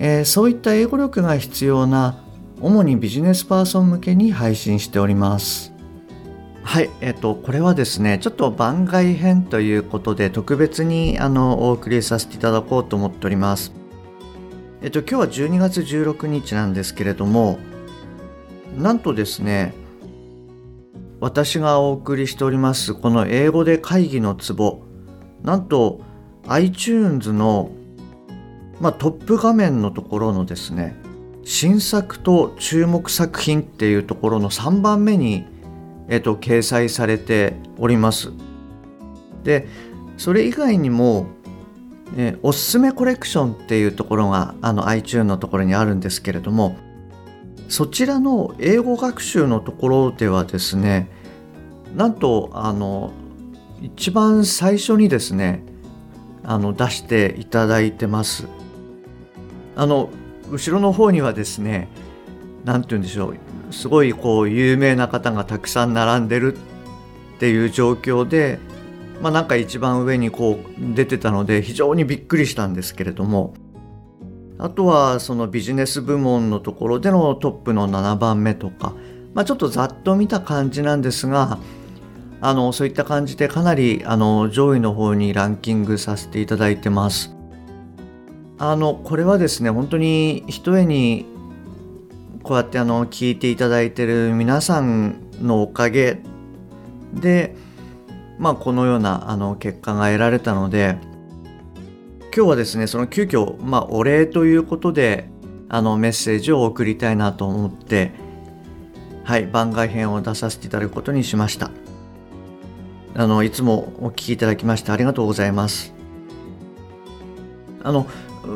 えーそういった英語力が必要な主にビジネスパーソン向けに配信しておりますはい、えっ、と、これはですね、ちょっと番外編ということで、特別にあのお送りさせていただこうと思っております。えっ、と、今日は12月16日なんですけれども、なんとですね、私がお送りしております、この英語で会議のツボ、なんと iTunes の、まあ、トップ画面のところのですね、新作と注目作品っていうところの3番目に、えっと、掲載されております。で、それ以外にも、えーおすすめコレクションっていうところがあの iTunes のところにあるんですけれども、そちらの英語学習のところではですね、なんとあの一番最初にですね、あの出していただいてます。あの後ろの方にはですね、なんて言うんでしょう、すごいこう有名な方がたくさん並んでるっていう状況で、まあなんか一番上にこう出てたので非常にびっくりしたんですけれども、あとはそのビジネス部門のところでのトップの7番目とか、まあちょっとざっと見た感じなんですが、あのそういった感じでかなりあの上位の方にランキングさせていただいてます。あのこれはですね本当にひとえにこうやってあの聞いていただいてる皆さんのおかげで、まあ、このようなあの結果が得られたので今日はですねその急遽、まあ、お礼ということであのメッセージを送りたいなと思ってはい番外編を出させていただくことにしました。あのいつもお聞きいただきましてありがとうございます。あの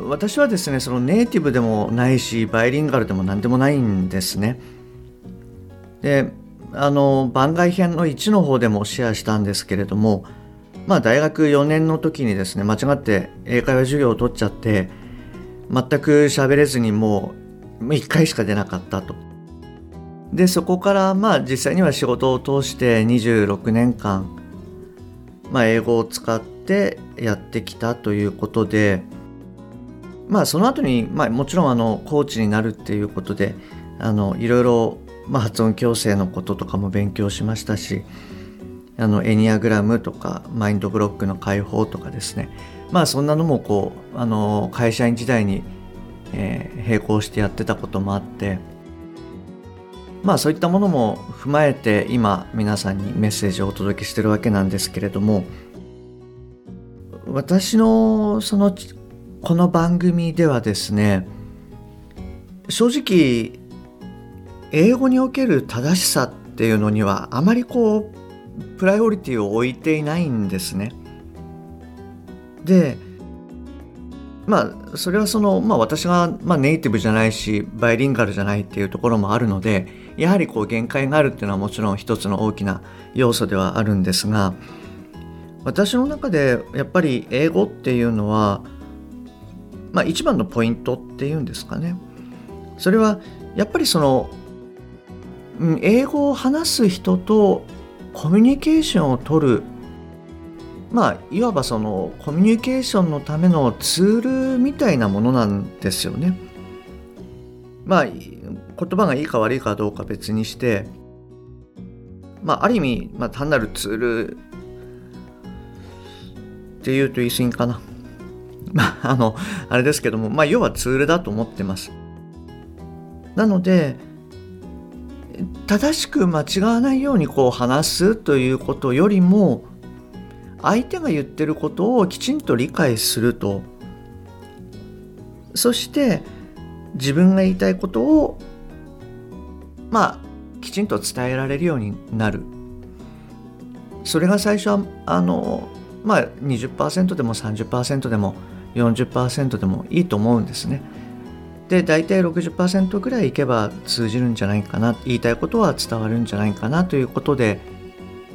私はですねそのネイティブでもないしバイリンガルでも何でもないんですね。であの番外編の1の方でもシェアしたんですけれどもまあ大学4年の時にですね間違って英会話授業を取っちゃって全く喋れずにもう1回しか出なかったと。でそこからまあ実際には仕事を通して26年間、まあ、英語を使ってやってきたということでまあその後にまあもちろんあのコーチになるっていうことであのいろいろまあ発音矯正のこととかも勉強しましたしあのエニアグラムとかマインドブロックの解放とかですね。まあそんなのもこうあの会社員時代に、えー並行してやってたこともあってまあそういったものも踏まえて今皆さんにメッセージをお届けしてるわけなんですけれども私のそのこの番組ではですね正直英語における正しさっていうのにはあまりこうプライオリティを置いていないんですね。でまあそれはその、まあ、私が、まあ、ネイティブじゃないしバイリンガルじゃないっていうところもあるのでやはりこう限界があるっていうのはもちろん一つの大きな要素ではあるんですが私の中でやっぱり英語っていうのはまあ、一番のポイントっていうんですかねそれはやっぱりそのうん英語を話す人とコミュニケーションを取るまあいわばそのコミュニケーションのためのツールみたいなものなんですよね。まあ言葉がいいか悪いかどうか別にしてまあある意味、まあ、単なるツールっていうと言い過ぎかな。まあ、あの、あれですけども、まあ、要はツールだと思ってます。なので、正しく間違わないようにこう話すということよりも、相手が言ってることをきちんと理解すると、そして自分が言いたいことを、まあ、きちんと伝えられるようになる。それが最初は、あの、まあ、20%でも30%でも40%でもいいと思うんですね。で大体60%ぐらいいけば通じるんじゃないかな。言いたいことは伝わるんじゃないかなということで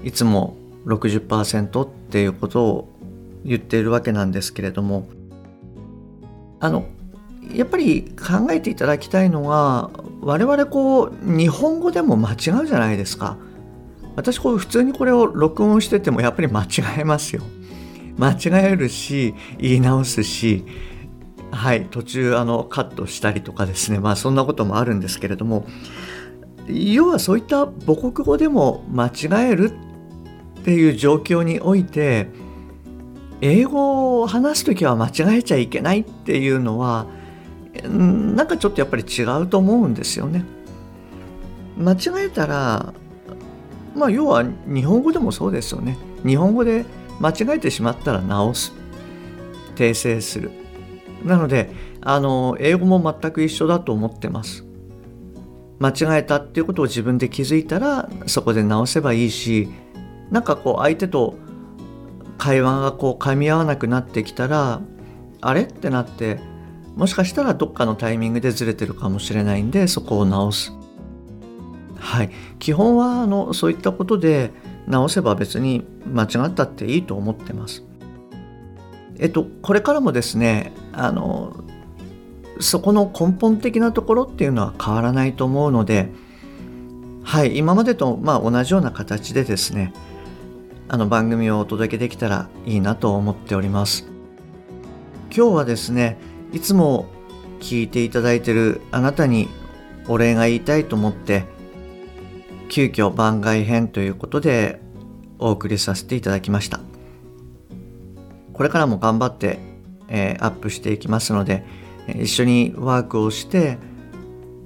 いつも60%っていうことを言っているわけなんですけれども。あのやっぱり考えていただきたいのは我々こう日本語でも間違うじゃないですか。私こう普通にこれを録音しててもやっぱり間違えますよ。間違えるし言い直すしはい途中あのカットしたりとかですねまあそんなこともあるんですけれども要はそういった母国語でも間違えるっていう状況において英語を話す時は間違えちゃいけないっていうのはなんかちょっとやっぱり違うと思うんですよね。間違えたらまあ要は日本語でもそうですよね。日本語で間違えてしまったら直す。訂正する。なのであの英語も全く一緒だと思ってます。間違えたっていうことを自分で気づいたらそこで直せばいいしなんかこう相手と会話がこう噛み合わなくなってきたらあれってなってもしかしたらどっかのタイミングでずれてるかもしれないんでそこを直す。はい。基本はあのそういったことで直せば別に間違ったっていいと思ってます。えっとこれからもですねあのそこの根本的なところっていうのは変わらないと思うのではい今までとま同じような形でですねあの番組をお届けできたらいいなと思っております。今日はですねいつも聞いていただいてるあなたにお礼が言いたいと思って急遽番外編ということでお送りさせていただきました。これからも頑張って、えー、アップしていきますので一緒にワークをして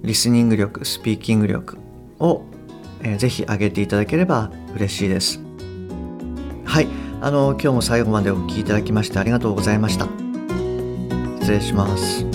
リスニング力スピーキング力を、えー、ぜひ上げていただければ嬉しいです。はい。あの今日も最後までお聴きいただきましてありがとうございました。失礼します。